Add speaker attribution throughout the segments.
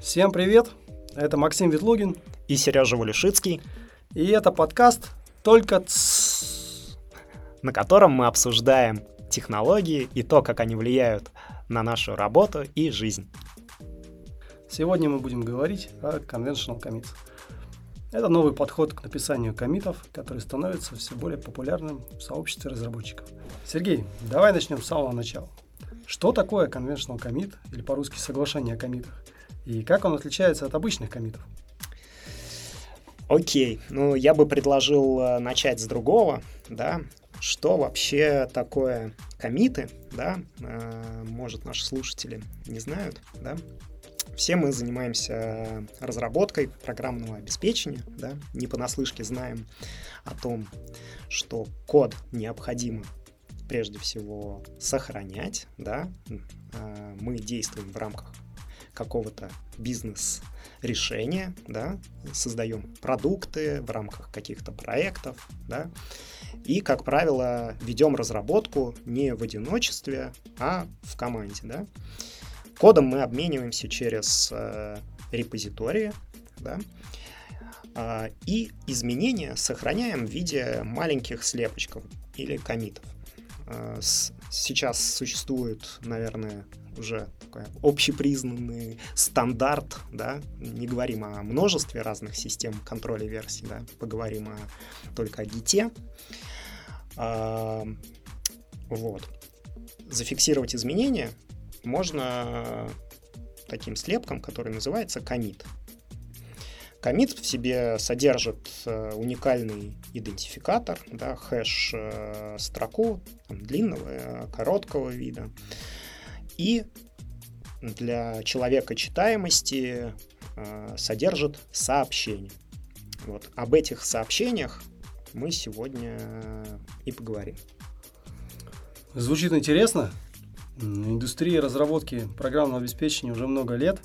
Speaker 1: Всем привет! Это Максим Ветлугин.
Speaker 2: И Сережа Валюшицкий.
Speaker 1: И это подкаст «Только ц...»
Speaker 2: на котором мы обсуждаем технологии и то, как они влияют на нашу работу и жизнь.
Speaker 1: Сегодня мы будем говорить о Conventional Commits. Это новый подход к написанию комитов, который становится все более популярным в сообществе разработчиков. Сергей, давай начнем с самого начала. Что такое Conventional Commit, или по-русски соглашение о комитах, и как он отличается от обычных комитов?
Speaker 2: Окей, ну я бы предложил э, начать с другого, да, что вообще такое комиты, да, э, может наши слушатели не знают, да, все мы занимаемся разработкой программного обеспечения, да, не понаслышке знаем о том, что код необходимо прежде всего сохранять, да, э, мы действуем в рамках какого-то бизнес-решения, да, создаем продукты в рамках каких-то проектов, да, и, как правило, ведем разработку не в одиночестве, а в команде, да. Кодом мы обмениваемся через э, репозитории, да, э, и изменения сохраняем в виде маленьких слепочков или комитов. Э, сейчас существует, наверное, уже такой общепризнанный стандарт, да, не говорим о множестве разных систем контроля версий, да, поговорим о, только о гите. А, вот. Зафиксировать изменения можно таким слепком, который называется commit. Commit в себе содержит э, уникальный идентификатор, да, хэш э, строку там, длинного, короткого вида. И для человека читаемости э, содержит сообщение. Вот об этих сообщениях мы сегодня и поговорим.
Speaker 1: Звучит интересно. Индустрия разработки программного обеспечения уже много лет.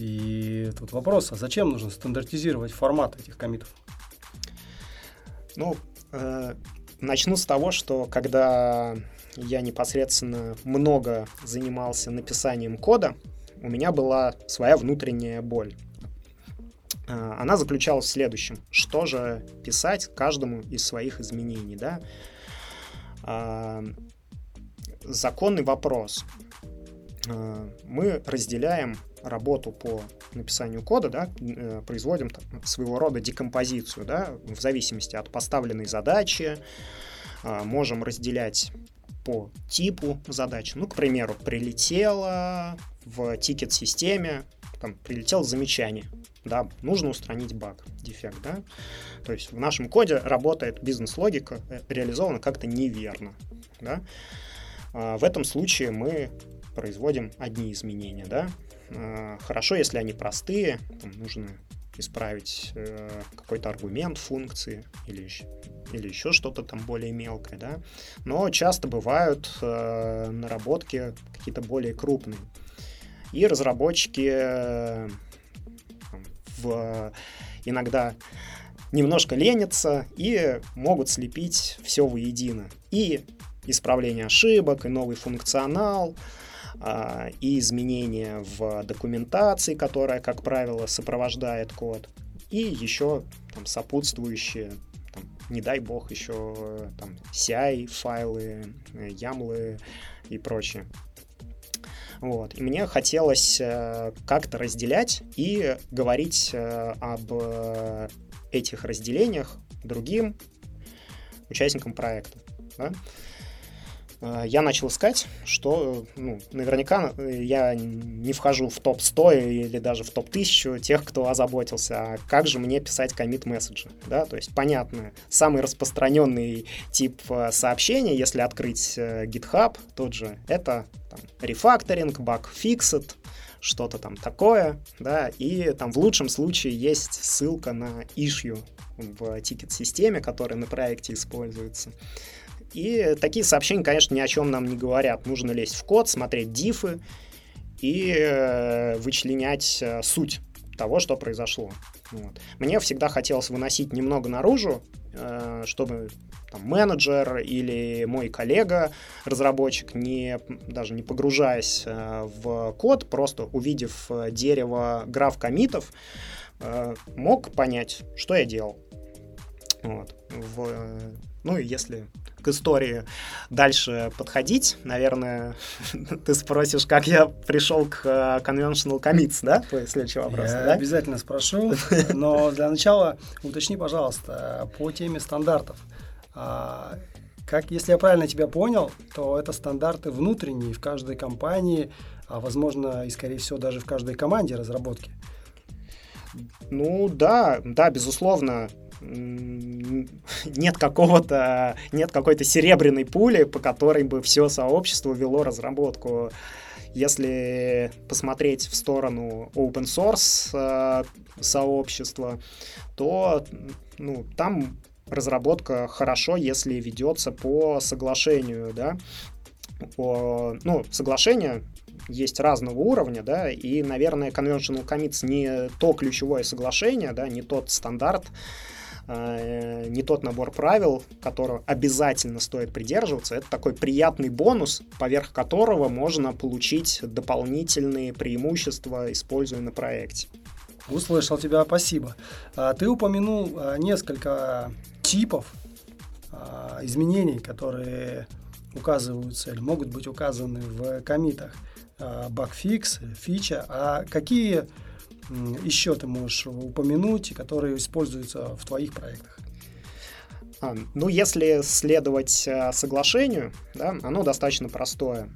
Speaker 1: И тут вопрос, а зачем нужно стандартизировать формат этих комитов?
Speaker 2: Ну, э, начну с того, что когда я непосредственно много занимался написанием кода, у меня была своя внутренняя боль. Э, она заключалась в следующем. Что же писать каждому из своих изменений, да? Э, законный вопрос. Э, мы разделяем работу по написанию кода, да, производим своего рода декомпозицию, да, в зависимости от поставленной задачи, можем разделять по типу задачи. Ну, к примеру, прилетело в тикет-системе, там, прилетело замечание, да, нужно устранить баг, дефект, да. То есть в нашем коде работает бизнес-логика, э, реализована как-то неверно, да. А в этом случае мы производим одни изменения, да. А, хорошо, если они простые, там нужно исправить э, какой-то аргумент функции или или еще что-то там более мелкое, да. Но часто бывают э, наработки какие-то более крупные. И разработчики э, в, иногда немножко ленятся и могут слепить все воедино. И исправление ошибок, и новый функционал, э, и изменения в документации, которая, как правило, сопровождает код, и еще там, сопутствующие там, не дай бог еще там CI файлы, ямлы и прочее. Вот. И мне хотелось э, как-то разделять и говорить э, об э, этих разделениях другим участникам проекта. Да? Э, я начал искать, что ну, наверняка э, я не вхожу в топ-100 или даже в топ-1000 тех, кто озаботился, а как же мне писать комит месседжи. Да? То есть, понятно, самый распространенный тип э, сообщения, если открыть GitHub, тот же, это там, рефакторинг, баг fixed, что-то там такое, да, и там в лучшем случае есть ссылка на issue в тикет-системе, которая на проекте используется. И такие сообщения, конечно, ни о чем нам не говорят. Нужно лезть в код, смотреть дифы и э, вычленять э, суть того, что произошло. Вот. Мне всегда хотелось выносить немного наружу, э, чтобы там, менеджер или мой коллега, разработчик, не, даже не погружаясь в код, просто увидев дерево граф комитов, мог понять, что я делал. Вот. В, э, ну и если к истории дальше подходить, наверное, ты спросишь, как я пришел к uh, conventional commits, да? Твой следующий вопрос,
Speaker 1: я
Speaker 2: да?
Speaker 1: обязательно спрошу, но для начала уточни, пожалуйста, по теме стандартов. А, как, если я правильно тебя понял, то это стандарты внутренние в каждой компании, а возможно и, скорее всего, даже в каждой команде разработки.
Speaker 2: Ну да, да, безусловно нет какого-то, нет какой-то серебряной пули, по которой бы все сообщество вело разработку. Если посмотреть в сторону open source э, сообщества, то ну, там разработка хорошо, если ведется по соглашению, да. По, ну, соглашение есть разного уровня, да, и, наверное, conventional commits не то ключевое соглашение, да, не тот стандарт, Э, не тот набор правил, которого обязательно стоит придерживаться. Это такой приятный бонус, поверх которого можно получить дополнительные преимущества, используя на проекте.
Speaker 1: Услышал тебя, спасибо. А, ты упомянул а, несколько типов а, изменений, которые указываются или могут быть указаны в комитах. Багфикс, фича. А какие еще ты можешь упомянуть, которые используются в твоих проектах?
Speaker 2: А, ну, если следовать э, соглашению, да, оно достаточно простое.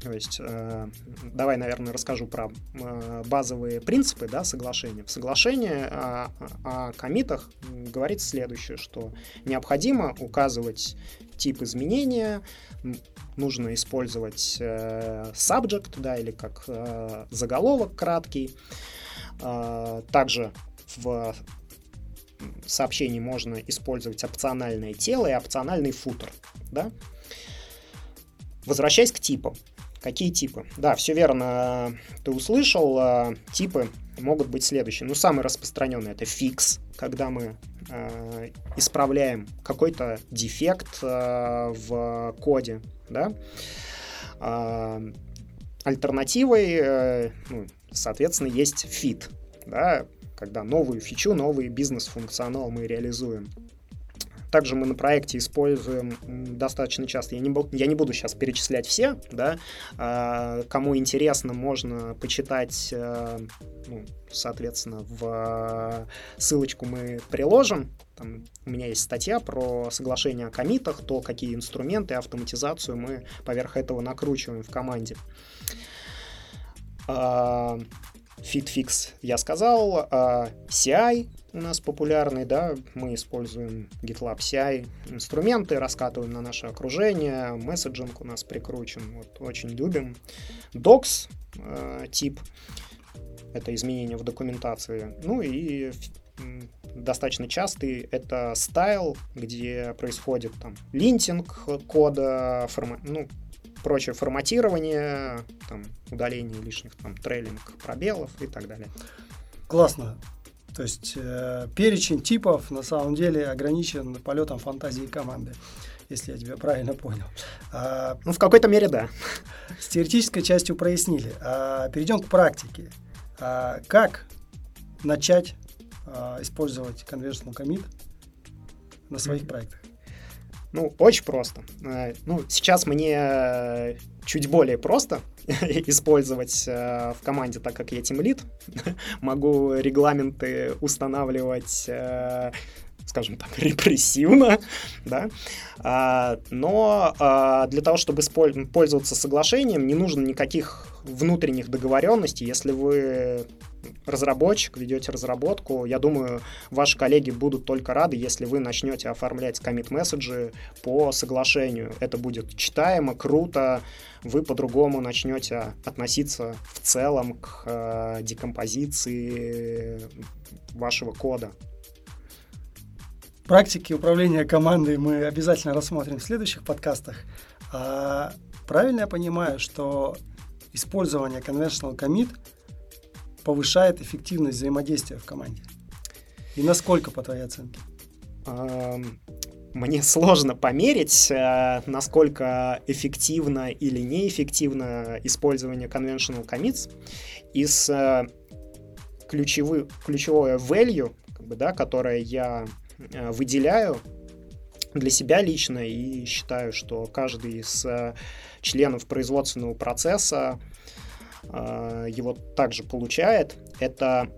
Speaker 2: То есть, э, давай, наверное, расскажу про э, базовые принципы да, соглашения. В соглашении о, о комитах говорится следующее, что необходимо указывать тип изменения, нужно использовать subject, да, или как заголовок краткий, а, также в сообщении можно использовать опциональное тело и опциональный футер. Да? Возвращаясь к типам. Какие типы? Да, все верно, ты услышал. А, типы могут быть следующие. Ну, самый распространенный это fix, когда мы э, исправляем какой-то дефект э, в коде. Да? Альтернативой, э, ну, соответственно, есть feat, да, когда новую фичу, новый бизнес-функционал мы реализуем. Также мы на проекте используем достаточно часто, я не, я не буду сейчас перечислять все, да, а, кому интересно, можно почитать, а, ну, соответственно, в ссылочку мы приложим, там у меня есть статья про соглашение о комитах, то, какие инструменты, автоматизацию мы поверх этого накручиваем в команде. FitFix я сказал, а CI у нас популярный, да, мы используем GitLab CI инструменты, раскатываем на наше окружение, месседжинг у нас прикручен, вот, очень любим. Docs э, тип, это изменения в документации, ну и достаточно частый это стайл, где происходит там линтинг кода, форма, ну, прочее форматирование, там, удаление лишних там трейлинг пробелов и так далее.
Speaker 1: Классно. То есть э, перечень типов на самом деле ограничен полетом фантазии команды, если я тебя правильно понял.
Speaker 2: А, ну, в какой-то мере, да.
Speaker 1: С теоретической частью прояснили. А, перейдем к практике. А, как начать а, использовать conventional commit на своих mm-hmm. проектах?
Speaker 2: Ну, очень просто. Э, ну, сейчас мне чуть более просто использовать э, в команде, так как я тимлит. Могу регламенты устанавливать э, скажем так, репрессивно, да, а, но а, для того, чтобы пользоваться соглашением, не нужно никаких внутренних договоренностей. Если вы разработчик, ведете разработку, я думаю, ваши коллеги будут только рады, если вы начнете оформлять коммит-месседжи по соглашению. Это будет читаемо, круто, вы по-другому начнете относиться в целом к э, декомпозиции вашего кода.
Speaker 1: Практики управления командой мы обязательно рассмотрим в следующих подкастах. А правильно я понимаю, что использование conventional commit повышает эффективность взаимодействия в команде? И насколько, по твоей оценке?
Speaker 2: Мне сложно померить, э, насколько эффективно или неэффективно использование conventional commits. Из э, ключевых, ключевое value, как бы, да, которое я э, выделяю для себя лично и считаю, что каждый из членов производственного процесса его также получает, это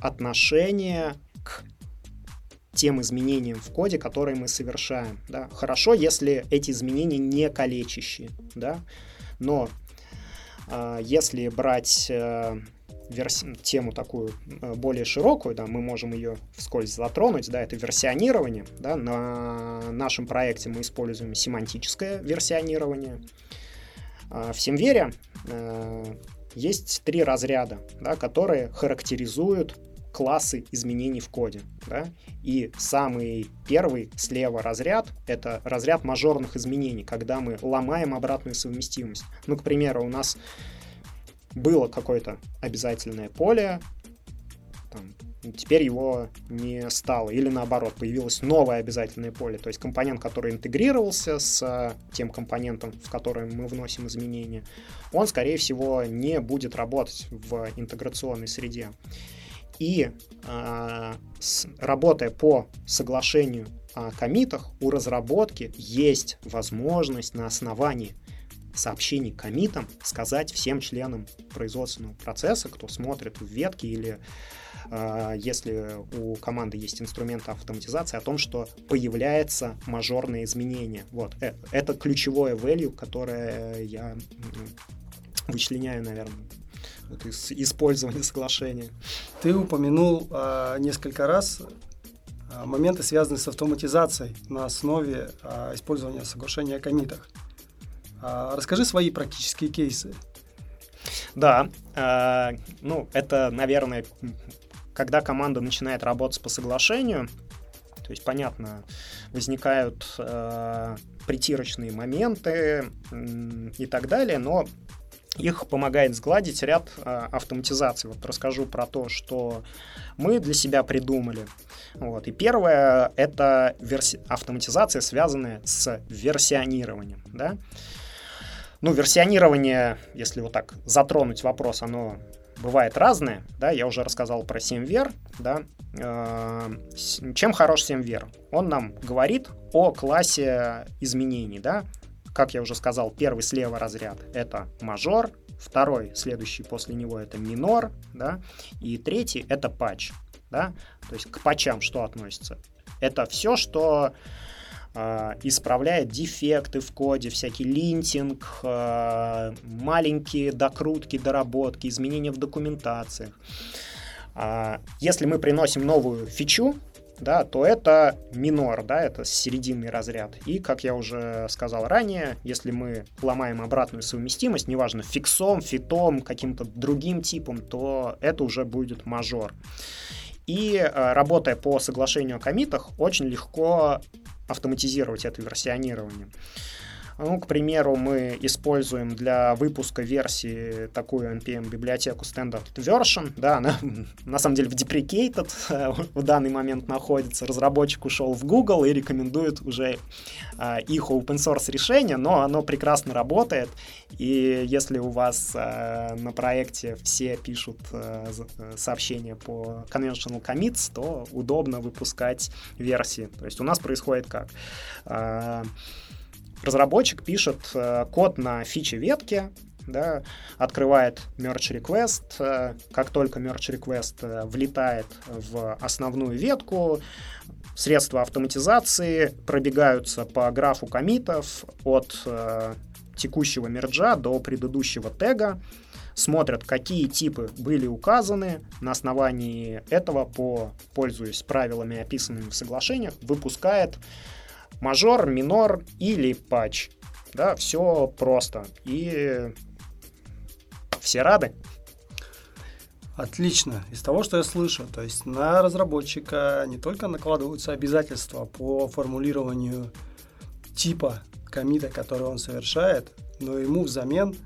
Speaker 2: отношение к тем изменениям в коде, которые мы совершаем. Да. Хорошо, если эти изменения не калечащие, да, но э, если брать верси... тему такую э, более широкую, да, мы можем ее вскользь затронуть, да, это версионирование, да, на нашем проекте мы используем семантическое версионирование. Э, в Семвере э, есть три разряда, да, которые характеризуют классы изменений в коде. Да? И самый первый слева разряд — это разряд мажорных изменений, когда мы ломаем обратную совместимость. Ну, к примеру, у нас было какое-то обязательное поле, там, теперь его не стало. Или наоборот, появилось новое обязательное поле. То есть компонент, который интегрировался с тем компонентом, в который мы вносим изменения, он, скорее всего, не будет работать в интеграционной среде. И э, с, работая по соглашению о комитах, у разработки есть возможность на основании сообщений комитам сказать всем членам производственного процесса, кто смотрит в ветки или э, если у команды есть инструменты автоматизации, о том, что появляется мажорное изменение. Вот. Э, это ключевое value, которое я вычленяю, наверное, вот из использования соглашения.
Speaker 1: Ты упомянул а, несколько раз а, моменты, связанные с автоматизацией на основе а, использования соглашения о комитах. А, расскажи свои практические кейсы.
Speaker 2: Да, э, ну это, наверное, когда команда начинает работать по соглашению, то есть, понятно, возникают э, притирочные моменты и так далее, но их помогает сгладить ряд э, автоматизаций. Вот расскажу про то, что мы для себя придумали. Вот. И первое — это верси... автоматизация, связанная с версионированием. Да? Ну, версионирование, если вот так затронуть вопрос, оно бывает разное, да, я уже рассказал про 7 да, э, чем хорош 7 Он нам говорит о классе изменений, да, как я уже сказал, первый слева разряд — это мажор, второй, следующий после него — это минор, да, и третий — это патч, да, то есть к патчам что относится? Это все, что исправляет дефекты в коде, всякий линтинг, э, маленькие докрутки, доработки, изменения в документациях. Э, если мы приносим новую фичу, да, то это минор, да, это серединный разряд. И, как я уже сказал ранее, если мы ломаем обратную совместимость, неважно, фиксом, фитом, каким-то другим типом, то это уже будет мажор. И э, работая по соглашению о комитах, очень легко автоматизировать это версионирование. Ну, к примеру, мы используем для выпуска версии такую NPM-библиотеку Standard Version. Да, она на самом деле в deprecated в данный момент находится. Разработчик ушел в Google и рекомендует уже а, их open source решение, но оно прекрасно работает. И если у вас а, на проекте все пишут а, сообщения по conventional commits, то удобно выпускать версии. То есть у нас происходит как? Разработчик пишет э, код на фиче ветки, да, открывает merge request, э, как только merge request э, влетает в основную ветку, средства автоматизации пробегаются по графу комитов от текущего мерджа до предыдущего тега, смотрят, какие типы были указаны, на основании этого, по, пользуясь правилами, описанными в соглашениях, выпускает мажор, минор или патч. Да, все просто. И все рады.
Speaker 1: Отлично. Из того, что я слышу, то есть на разработчика не только накладываются обязательства по формулированию типа комита, который он совершает, но ему взамен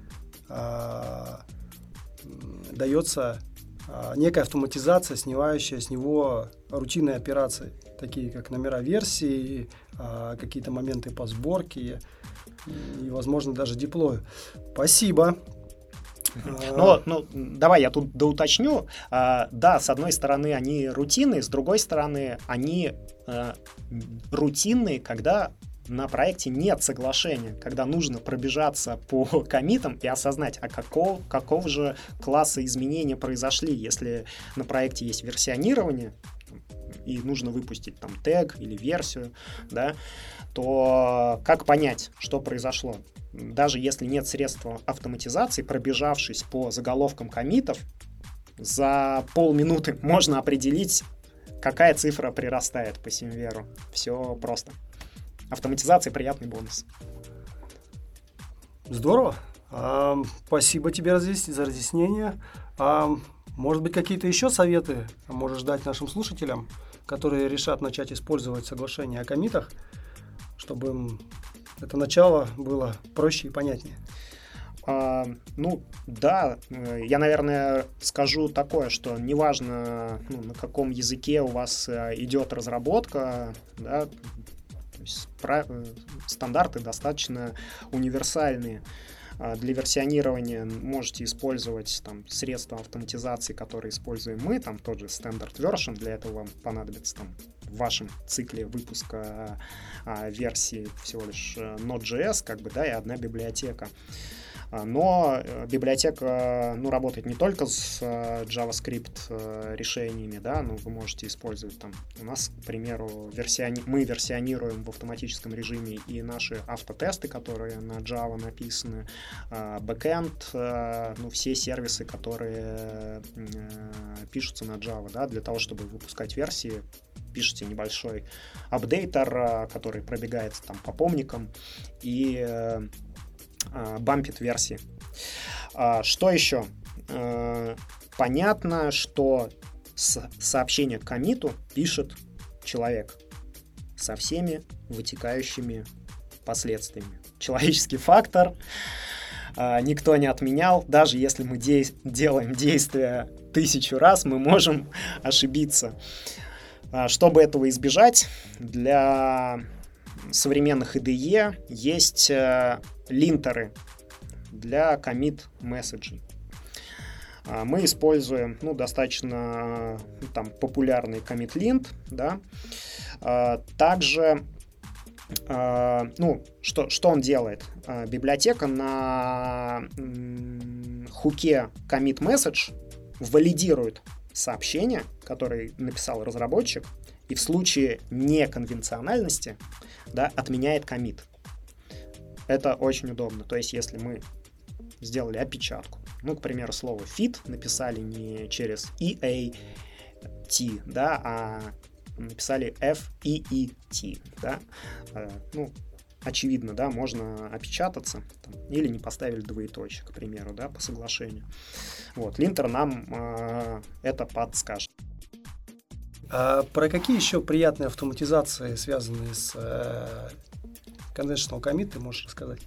Speaker 1: а, дается а, некая автоматизация, снимающая с него рутинные операции, такие как номера версии, а, какие-то моменты по сборке и, возможно, даже диплою. Спасибо.
Speaker 2: Ну, ну, давай я тут доуточню. А, да, с одной стороны, они рутинные, с другой стороны, они а, рутинные, когда на проекте нет соглашения, когда нужно пробежаться по комитам и осознать, а каков, каков же класса изменения произошли, если на проекте есть версионирование, и нужно выпустить там тег или версию, да, то как понять, что произошло? Даже если нет средства автоматизации, пробежавшись по заголовкам комитов, за полминуты можно определить, какая цифра прирастает по Симверу. Все просто. Автоматизация приятный бонус.
Speaker 1: Здорово. А, спасибо тебе за разъяснение. А, может быть, какие-то еще советы можешь дать нашим слушателям, которые решат начать использовать соглашение о комитах, чтобы им это начало было проще и понятнее?
Speaker 2: А, ну, да, э, я, наверное, скажу такое, что неважно, ну, на каком языке у вас э, идет разработка, да, есть э, стандарты достаточно универсальные. А, для версионирования можете использовать там, средства автоматизации, которые используем мы, там тот же Standard Version, для этого вам понадобится там, в вашем цикле выпуска а, версии всего лишь э, Node.js, как бы, да, и одна библиотека. А, но э, библиотека ну, работает не только с э, JavaScript э, решениями, да, но вы можете использовать там, у нас, к примеру, версиони... мы версионируем в автоматическом режиме и наши автотесты, которые на Java написаны, а, backend, ну, все сервисы, которые пишутся на Java, да, для того, чтобы выпускать версии, пишите небольшой апдейтер, который пробегает там по помникам, и бампит версии. А, что еще? А, понятно, что сообщение к комиту пишет человек со всеми вытекающими последствиями. Человеческий фактор никто не отменял. Даже если мы де- делаем действия тысячу раз, мы можем ошибиться. Чтобы этого избежать, для современных IDE есть э, линтеры для commit месседжей. А, мы используем ну, достаточно ну, там, популярный commit lint. Да? А, также а, ну, что, что он делает? Библиотека на хуке commit message валидирует сообщение, которое написал разработчик, и в случае неконвенциональности да, отменяет комит. Это очень удобно. То есть, если мы сделали опечатку, ну, к примеру, слово fit написали не через EA, T, да, а написали F, E, E, T, да, э, ну, очевидно, да, можно опечататься там, или не поставили двоеточие, к примеру, да, по соглашению. Вот, линтер нам э, это подскажет.
Speaker 1: А про какие еще приятные автоматизации, связанные с э, conventional commit, ты можешь рассказать?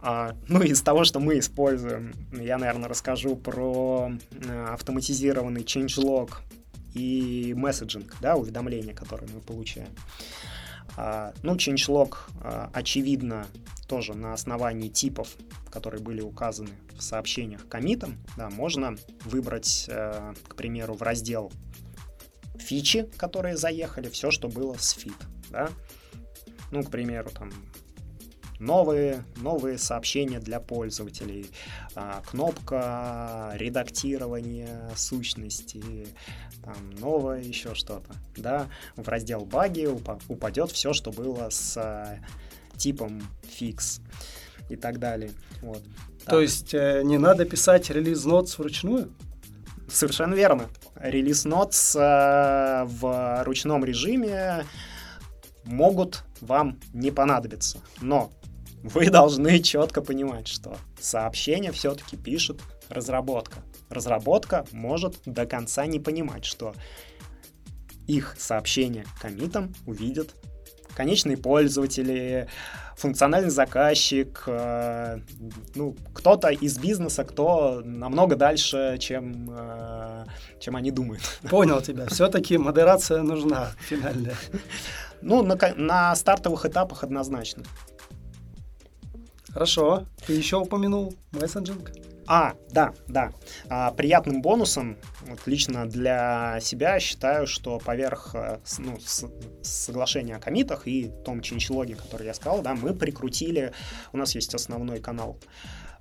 Speaker 2: А, ну, из того, что мы используем, я, наверное, расскажу про э, автоматизированный changelog и messaging, да, уведомления, которые мы получаем. А, ну, changelog, а, очевидно, тоже на основании типов, которые были указаны в сообщениях к коммитам, да, можно выбрать, э, к примеру, в раздел фичи, которые заехали, все, что было с feat, да. Ну, к примеру, там новые, новые сообщения для пользователей, а, кнопка редактирования сущности, там новое еще что-то, да, в раздел баги упадет все, что было с а, типом fix и так далее. Вот.
Speaker 1: То есть э, не надо писать релиз notes вручную?
Speaker 2: Совершенно верно. Релиз Notes э, в ручном режиме могут вам не понадобиться. Но вы должны четко понимать, что сообщение все-таки пишет разработка. Разработка может до конца не понимать, что их сообщение комитом увидят конечные пользователи, функциональный заказчик, э, ну, кто-то из бизнеса, кто намного дальше, чем, э, чем они думают.
Speaker 1: Понял тебя. Все-таки модерация нужна финальная.
Speaker 2: Ну, на, на стартовых этапах однозначно.
Speaker 1: Хорошо. Ты еще упомянул мессенджинг?
Speaker 2: А, да, да. А, приятным бонусом, вот лично для себя считаю, что поверх э, ну, с, соглашения о комитах и том чинчлоге, который я сказал, да, мы прикрутили, у нас есть основной канал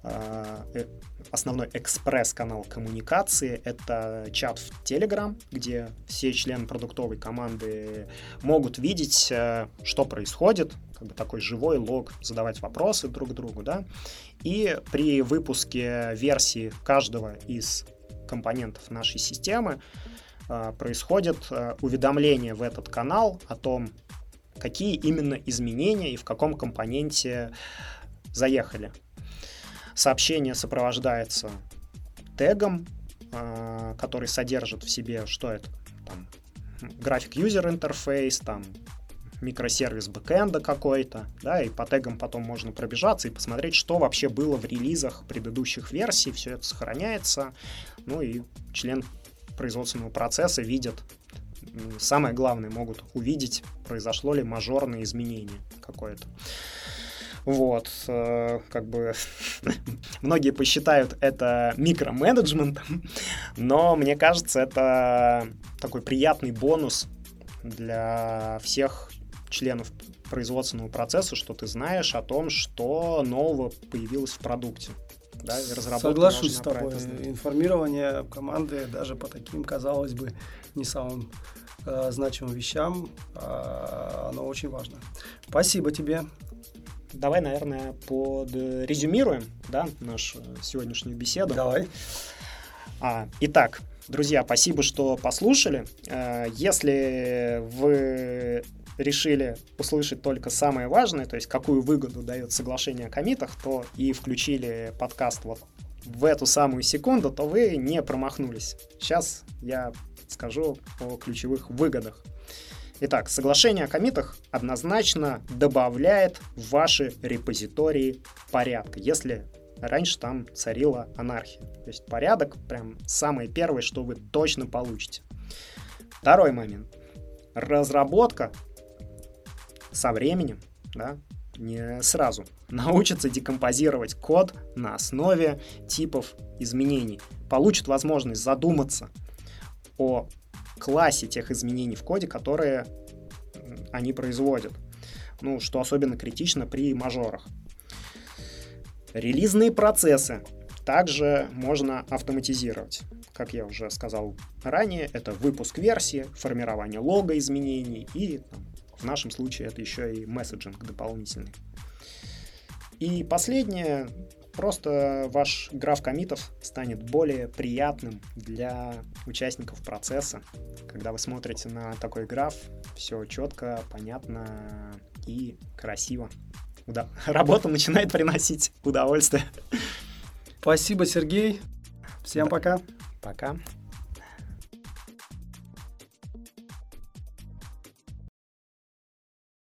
Speaker 2: а, э, основной экспресс-канал коммуникации — это чат в Telegram, где все члены продуктовой команды могут видеть, э, что происходит, как бы такой живой лог, задавать вопросы друг другу, да. И при выпуске версии каждого из компонентов нашей системы э, происходит э, уведомление в этот канал о том, какие именно изменения и в каком компоненте заехали. Сообщение сопровождается тегом, э, который содержит в себе, что это, там, график user интерфейс, там, микросервис бэкэнда какой-то, да, и по тегам потом можно пробежаться и посмотреть, что вообще было в релизах предыдущих версий, все это сохраняется, ну и член производственного процесса видит, самое главное, могут увидеть, произошло ли мажорное изменение какое-то. Вот, э, как бы многие посчитают это микроменеджментом, но мне кажется, это такой приятный бонус для всех членов производственного процесса, что ты знаешь о том, что нового появилось в продукте.
Speaker 1: Да, и Соглашусь с тобой. Информирование команды даже по таким, казалось бы, не самым э, значимым вещам, э, оно очень важно. Спасибо тебе
Speaker 2: давай, наверное, подрезюмируем, да, нашу сегодняшнюю беседу.
Speaker 1: Давай.
Speaker 2: А, итак, друзья, спасибо, что послушали. А, если вы решили услышать только самое важное, то есть какую выгоду дает соглашение о комитах, то и включили подкаст вот в эту самую секунду, то вы не промахнулись. Сейчас я скажу о ключевых выгодах. Итак, соглашение о комитах однозначно добавляет в ваши репозитории порядка, если раньше там царила анархия. То есть порядок прям самое первое, что вы точно получите. Второй момент. Разработка со временем, да, не сразу, научится декомпозировать код на основе типов изменений. Получит возможность задуматься о классе тех изменений в коде, которые они производят. Ну, что особенно критично при мажорах. Релизные процессы также можно автоматизировать. Как я уже сказал ранее, это выпуск версии, формирование лога изменений и в нашем случае это еще и месседжинг дополнительный. И последнее, Просто ваш граф комитов станет более приятным для участников процесса. Когда вы смотрите на такой граф, все четко, понятно и красиво. Уда- Работа начинает приносить удовольствие.
Speaker 1: Спасибо, Сергей. Всем да. пока.
Speaker 2: Пока.